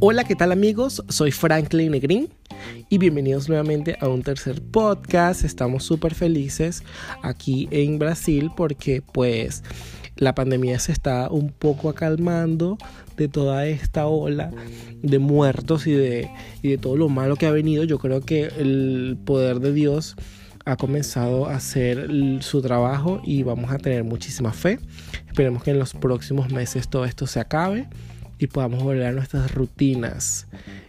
Hola, ¿qué tal amigos? Soy Franklin Negrin y bienvenidos nuevamente a un tercer podcast. Estamos súper felices aquí en Brasil porque pues la pandemia se está un poco acalmando de toda esta ola de muertos y de, y de todo lo malo que ha venido. Yo creo que el poder de Dios ha comenzado a hacer su trabajo y vamos a tener muchísima fe. Esperemos que en los próximos meses todo esto se acabe y podamos volver a nuestras rutinas.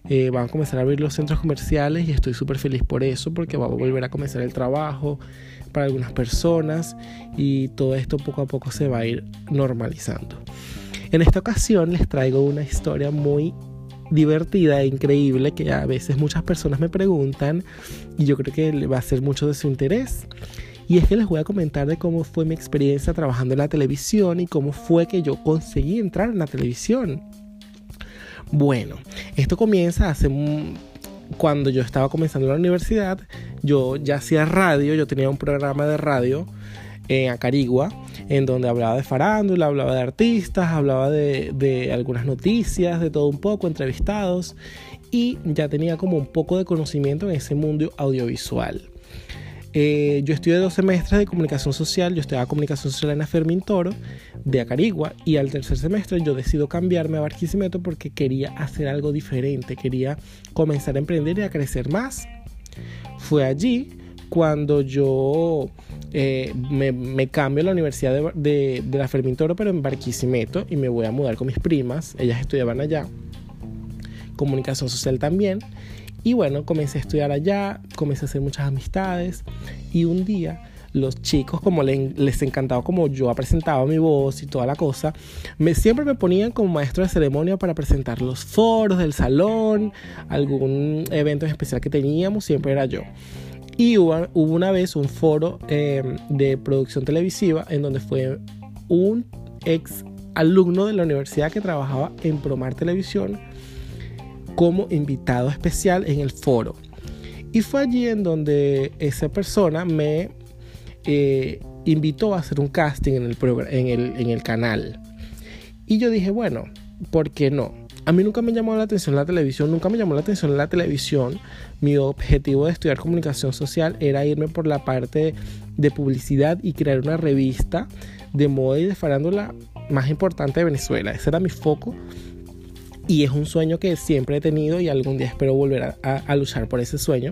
Eh, van a comenzar a abrir los centros comerciales y estoy súper feliz por eso porque va a volver a comenzar el trabajo para algunas personas y todo esto poco a poco se va a ir normalizando. En esta ocasión les traigo una historia muy divertida e increíble que a veces muchas personas me preguntan y yo creo que va a ser mucho de su interés. Y es que les voy a comentar de cómo fue mi experiencia trabajando en la televisión y cómo fue que yo conseguí entrar en la televisión. Bueno, esto comienza hace cuando yo estaba comenzando la universidad, yo ya hacía radio, yo tenía un programa de radio en Acarigua, en donde hablaba de farándula, hablaba de artistas, hablaba de, de, algunas noticias, de todo un poco, entrevistados, y ya tenía como un poco de conocimiento en ese mundo audiovisual. Eh, yo estudié dos semestres de comunicación social, yo estudiaba comunicación social en la Fermín Toro de Acarigua y al tercer semestre yo decido cambiarme a Barquisimeto porque quería hacer algo diferente, quería comenzar a emprender y a crecer más. Fue allí cuando yo eh, me, cambio a la Universidad de, de la Fermín Toro, pero en Barquisimeto, y me voy a mudar con mis primas, ellas estudiaban allá, comunicación social también, y bueno, comencé a estudiar allá, comencé a hacer muchas amistades y un día los chicos, como les encantaba como yo presentaba mi voz y toda la cosa, me, siempre me ponían como maestro de ceremonia para presentar los foros del salón, algún evento especial que teníamos, siempre era yo. Y hubo, una vez un foro em, de producción televisiva en donde fue un ex alumno de la universidad que trabajaba en Promar Televisión como invitado especial en el foro. Y fue allí en donde esa persona me eh, invitó a hacer un casting en el, en, el, en el canal. Y yo dije, bueno, ¿por qué no? A mí nunca me llamó la atención la televisión, nunca me llamó la atención la televisión. Mi objetivo de estudiar comunicación social era irme por la parte de publicidad y crear una revista de moda y de farándula más importante de Venezuela. Ese era mi foco y es un sueño que siempre he tenido y algún día espero volver a, luchar por ese sueño.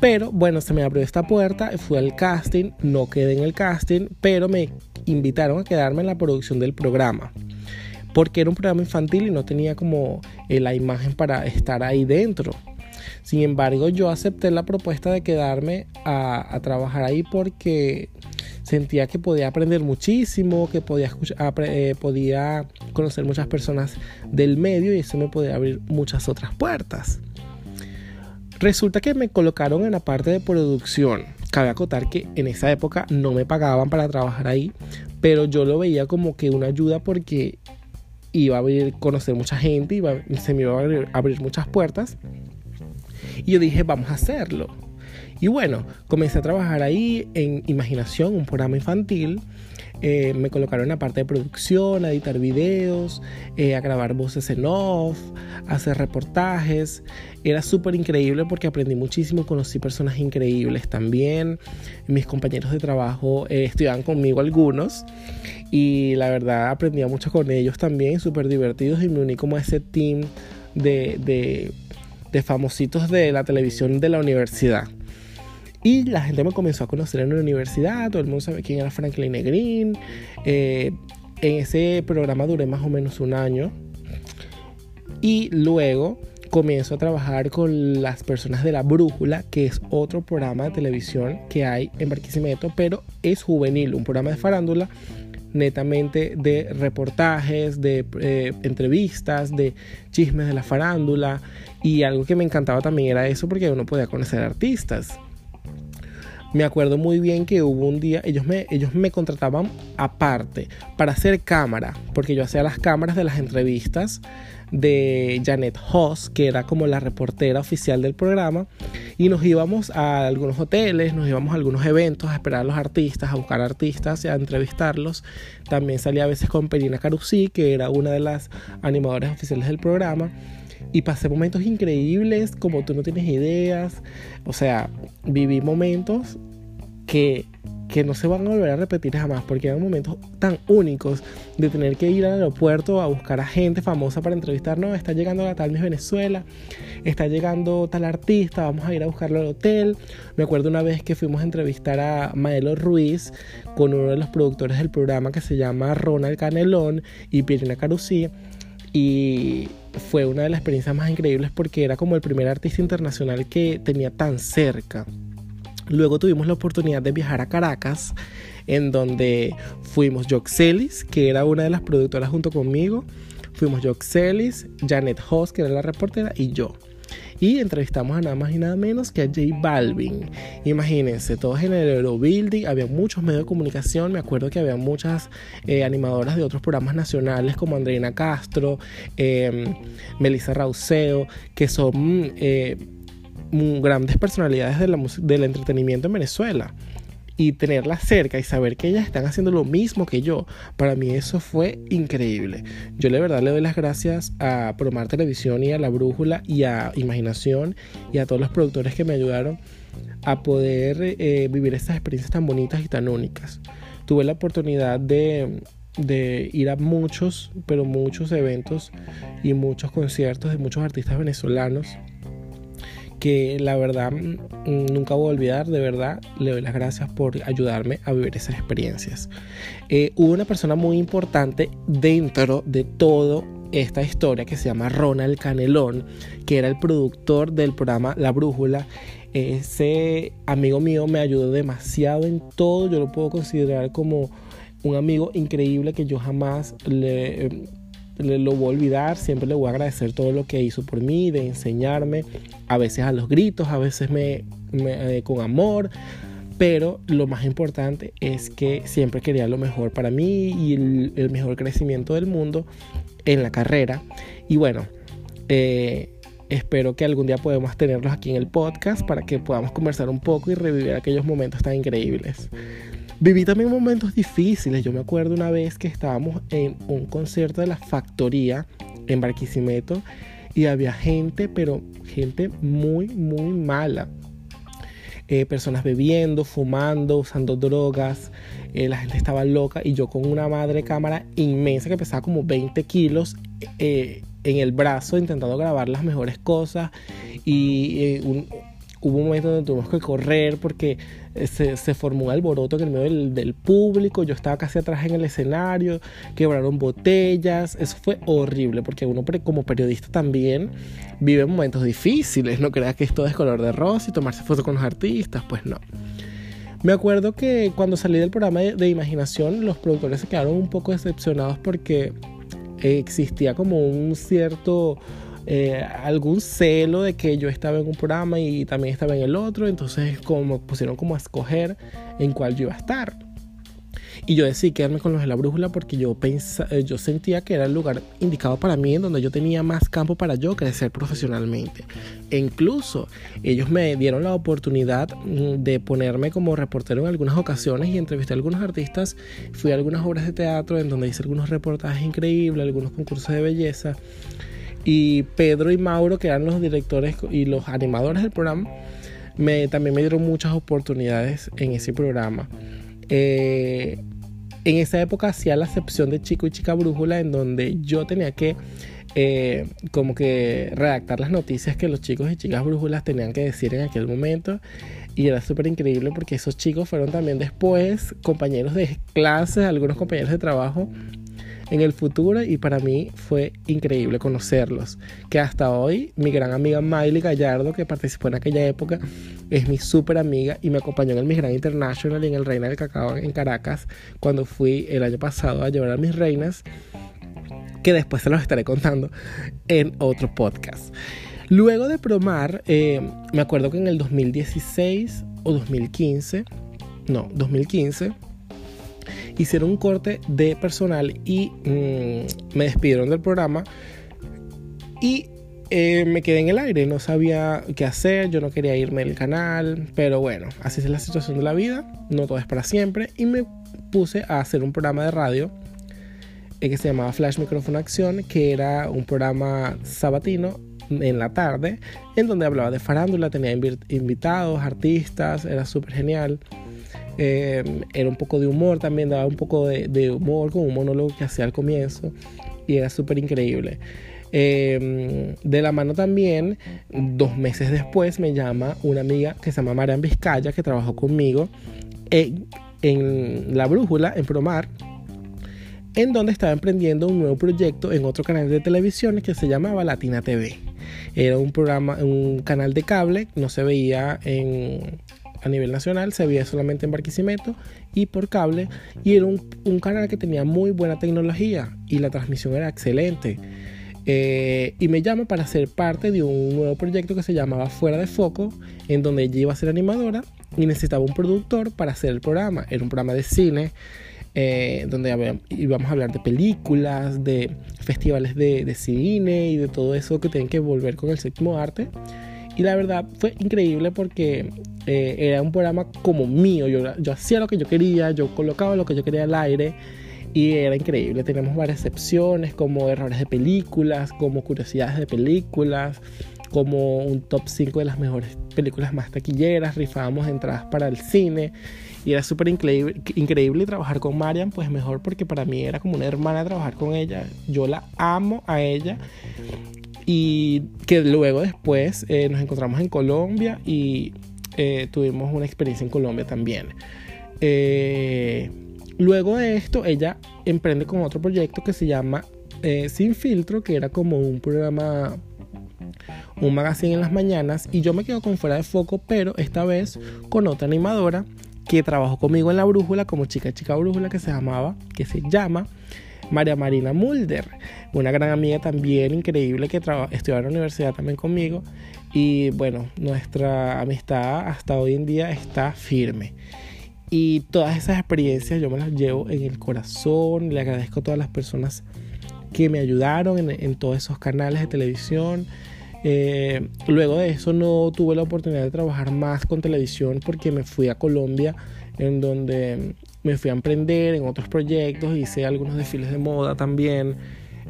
Pero bueno, se me abrió esta puerta, fui al casting, no quedé en el casting, pero me invitaron a quedarme en la producción del programa. Porque era un programa infantil y no tenía como eh, la imagen para estar ahí dentro. Sin embargo, yo acepté la propuesta de quedarme a, trabajar ahí porque sentía que podía aprender muchísimo, que podía, eh, podía conocer muchas personas del medio y eso me podía abrir muchas otras puertas. Resulta que me colocaron en la parte de producción. Cabe acotar que en esa época no me pagaban para trabajar ahí, pero yo lo veía como que una ayuda porque iba a abrir, conocer mucha gente, iba, se me iba a abrir muchas puertas. Y yo dije, vamos a hacerlo. Y bueno, comencé a trabajar ahí en Imaginación, un programa infantil. Eh, me colocaron en la parte de producción, a editar videos, eh, a grabar voces en off, a hacer reportajes. Era súper increíble porque aprendí muchísimo, conocí personas increíbles también. Mis compañeros de trabajo eh, estudiaban conmigo algunos y la verdad aprendía mucho con ellos también, súper divertidos y me uní como a ese team de, de, de famositos de la televisión de la universidad. Y la gente me comenzó a conocer en la universidad, todo el mundo sabe quién era Franklin Negrin. Eh, en ese programa duré más o menos un año. Y luego comienzo a trabajar con las personas de La Brújula, que es otro programa de televisión que hay en Barquisimeto, pero es juvenil, un programa de farándula netamente de reportajes, de eh, entrevistas, de chismes de la farándula. Y algo que me encantaba también era eso porque uno podía conocer artistas. Me acuerdo muy bien que hubo un día, ellos me, ellos me contrataban aparte para hacer cámara, porque yo hacía las cámaras de las entrevistas de Janet Hoss, que era como la reportera oficial del programa, y nos íbamos a algunos hoteles, nos íbamos a algunos eventos a esperar a los artistas, a buscar artistas y a entrevistarlos. También salía a veces con Perina Carusí, que era una de las animadoras oficiales del programa. Y pasé momentos increíbles, como tú no tienes ideas. O sea, viví momentos que que no se van a volver a repetir jamás porque eran momentos tan únicos de tener que ir al aeropuerto a buscar a gente famosa para entrevistarnos. Está llegando la tal Miss Venezuela, está llegando tal artista, vamos a ir a buscarlo al hotel. Me acuerdo una vez que fuimos a entrevistar a Maelo Ruiz con uno de los productores del programa que se llama Ronald Canelón y Pirina Carusí. Y fue una de las experiencias más increíbles porque era como el primer artista internacional que tenía tan cerca. Luego tuvimos la oportunidad de viajar a Caracas, en donde fuimos Joxelis, que era una de las productoras junto conmigo. Fuimos Joxelis, Janet Hoss, que era la reportera, y yo. Y entrevistamos a nada más y nada menos que a J Balvin. Imagínense, todos en el Eurobuilding, había muchos medios de comunicación. Me acuerdo que había muchas eh, animadoras de otros programas nacionales como Andreina Castro, eh, Melissa Rauseo, que son eh, grandes personalidades del entretenimiento en Venezuela. Y tenerlas cerca y saber que ellas están haciendo lo mismo que yo, para mí eso fue increíble. Yo de verdad le doy las gracias a Promar Televisión y a La Brújula y a Imaginación y a todos los productores que me ayudaron a poder eh, vivir estas experiencias tan bonitas y tan únicas. Tuve la oportunidad de ir a muchos, pero muchos eventos y muchos conciertos de muchos artistas venezolanos que la verdad mm, nunca voy a olvidar, de verdad, le doy las gracias por ayudarme a vivir esas experiencias. Eh, hubo una persona muy importante dentro de todo esta historia que se llama Ronald Canelón, que era el productor del programa La Brújula. Ese amigo mío me ayudó demasiado en todo, yo lo puedo considerar como un amigo increíble que yo jamás le lo voy a olvidar, siempre le voy a agradecer todo lo que hizo por mí, de enseñarme, a veces a los gritos, a veces me, eh, con amor, pero lo más importante es que siempre quería lo mejor para mí y el, mejor crecimiento del mundo en la carrera. Y bueno, eh, espero que algún día podamos tenerlos aquí en el podcast para que podamos conversar un poco y revivir aquellos momentos tan increíbles. Viví también momentos difíciles. Yo me acuerdo una vez que estábamos en un concierto de la factoría en Barquisimeto y había gente, pero gente muy, muy mala. Eh, personas bebiendo, fumando, usando drogas. Eh, la gente estaba loca y yo con una madre cámara inmensa que pesaba como 20 kilos eh, en el brazo intentando grabar las mejores cosas y un, hubo un momento donde tuvimos que correr porque eh, se, formó un alboroto en el medio del, público, yo estaba casi atrás en el escenario, quebraron botellas, eso fue horrible porque uno como periodista también vive momentos difíciles, no creas que esto es color de rosa y tomarse fotos con los artistas, pues no. Me acuerdo que cuando salí del programa de imaginación los productores se quedaron un poco decepcionados porque existía como un cierto eh, algún celo de que yo estaba en un programa y también estaba en el otro, entonces como pusieron como a escoger en cuál yo iba a estar. Y yo decidí quedarme con los de la brújula porque yo, pensaba, eh, yo sentía que era el lugar indicado para mí, en donde yo tenía más campo para yo crecer profesionalmente. E incluso ellos me dieron la oportunidad mm, de ponerme como reportero en algunas ocasiones y entrevisté a algunos artistas. Fui a algunas obras de teatro en donde hice algunos reportajes increíbles, algunos concursos de belleza. Y Pedro y Mauro, que eran los directores y los animadores del programa, me, también me dieron muchas oportunidades en ese programa. Eh, en esa época hacía la excepción de Chico y Chica Brújula, en donde yo tenía que eh, como que redactar las noticias que los chicos y chicas brújulas tenían que decir en aquel momento. Y era súper increíble porque esos chicos fueron también después compañeros de clase, algunos compañeros de trabajo en el futuro y para mí fue increíble conocerlos. Que hasta hoy mi gran amiga Miley Gallardo, que participó en aquella época, es mi súper amiga y me acompañó en el Miss Grand International y en el Reina del Cacao en Caracas cuando fui el año pasado a llevar a mis reinas, que después se los estaré contando en otro podcast. Luego de promar, eh, me acuerdo que en el 2016 o 2015, no, 2015, hicieron un corte de personal y mm, me despidieron del programa Y eh, me quedé en el aire, no sabía qué hacer, yo no quería irme del canal, pero bueno, así es la situación de la vida, no todo es para siempre, y me puse a hacer un programa de radio eh, que se llamaba Flash Micrófono Acción, que era un programa sabatino en la tarde, en donde hablaba de farándula, tenía invitados, artistas, era súper genial. Eh, era un poco de humor también, daba un poco de, humor con un monólogo que hacía al comienzo y era súper increíble. Eh, de la mano también, dos meses después me llama una amiga que se llama Marian Vizcaya, que trabajó conmigo en, en La Brújula, en Promar, en donde estaba emprendiendo un nuevo proyecto en otro canal de televisión que se llamaba Latina TV. Era un programa, un canal de cable, no se veía en, a nivel nacional, se veía solamente en Barquisimeto y por cable, y era un, un canal que tenía muy buena tecnología y la transmisión era excelente. Eh, y me llama para ser parte de un nuevo proyecto que se llamaba Fuera de Foco, en donde ella iba a ser animadora y necesitaba un productor para hacer el programa. Era un programa de cine eh, donde íbamos a hablar de películas, de festivales de, cine y de todo eso que tienen que volver con el séptimo arte. Y la verdad fue increíble porque eh, era un programa como mío. Yo, yo hacía lo que yo quería, yo colocaba lo que yo quería al aire y era increíble. Tenemos varias secciones como errores de películas, como curiosidades de películas, como un top 5 de las mejores películas más taquilleras. Rifábamos entradas para el cine y era súper increíble, increíble trabajar con Marian, pues mejor porque para mí era como una hermana trabajar con ella. Yo la amo a ella. Y que luego después eh, nos encontramos en Colombia y eh, tuvimos una experiencia en Colombia también. Eh, luego de esto, ella emprende con otro proyecto que se llama Sin Filtro, que era como un programa un magazine en las mañanas y yo me quedo con fuera de foco, pero esta vez con otra animadora que trabajó conmigo en la brújula como chica chica brújula que se llamaba, que se llama María Marina Mulder, una gran amiga también increíble que estudió en la universidad también conmigo y bueno, nuestra amistad hasta hoy en día está firme. Y todas esas experiencias yo me las llevo en el corazón, le agradezco a todas las personas que me ayudaron en, todos esos canales de televisión, eh, luego de eso no tuve la oportunidad de trabajar más con televisión porque me fui a Colombia en donde me fui a emprender en otros proyectos, hice algunos desfiles de moda también,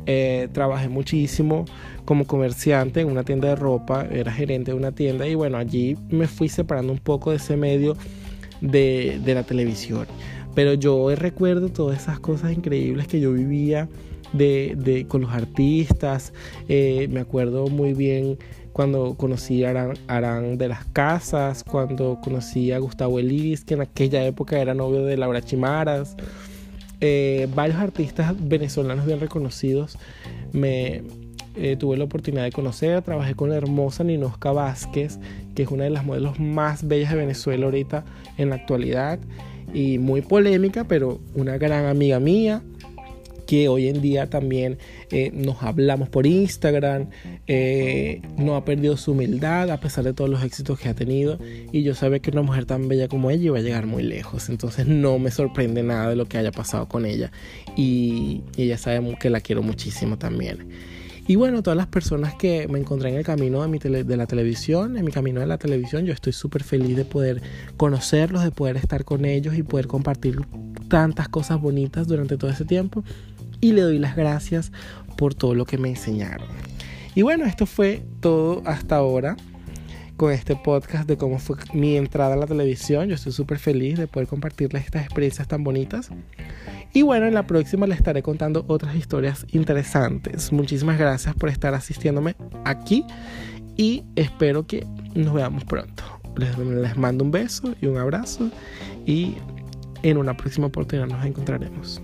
eh, trabajé muchísimo como comerciante en una tienda de ropa, era gerente de una tienda y bueno, allí me fui separando un poco de ese medio de, de la televisión. Pero yo recuerdo todas esas cosas increíbles que yo vivía de, con los artistas. Eh, me acuerdo muy bien cuando conocí a Arán, de las Casas, cuando conocí a Gustavo Elís, que en aquella época era novio de Laura Chimaras. Eh, varios artistas venezolanos bien reconocidos me eh, tuve la oportunidad de conocer. Trabajé con la hermosa Ninosca Vázquez, que es una de las modelos más bellas de Venezuela ahorita en la actualidad y muy polémica, pero una gran amiga mía que hoy en día también eh, nos hablamos por Instagram, eh, no ha perdido su humildad a pesar de todos los éxitos que ha tenido. Y yo sabía que una mujer tan bella como ella iba a llegar muy lejos, entonces no me sorprende nada de lo que haya pasado con ella. Y, ella sabe que la quiero muchísimo también. Y bueno, todas las personas que me encontré en el camino de, mi de la televisión, en mi camino de la televisión, yo estoy súper feliz de poder conocerlos, de poder estar con ellos y poder compartir tantas cosas bonitas durante todo ese tiempo y le doy las gracias por todo lo que me enseñaron. Y bueno, esto fue todo hasta ahora con este podcast de cómo fue mi entrada a la televisión. Yo estoy súper feliz de poder compartirles estas experiencias tan bonitas. Y bueno, en la próxima les estaré contando otras historias interesantes. Muchísimas gracias por estar asistiéndome aquí y espero que nos veamos pronto. Les, les mando un beso y un abrazo y en una próxima oportunidad nos encontraremos.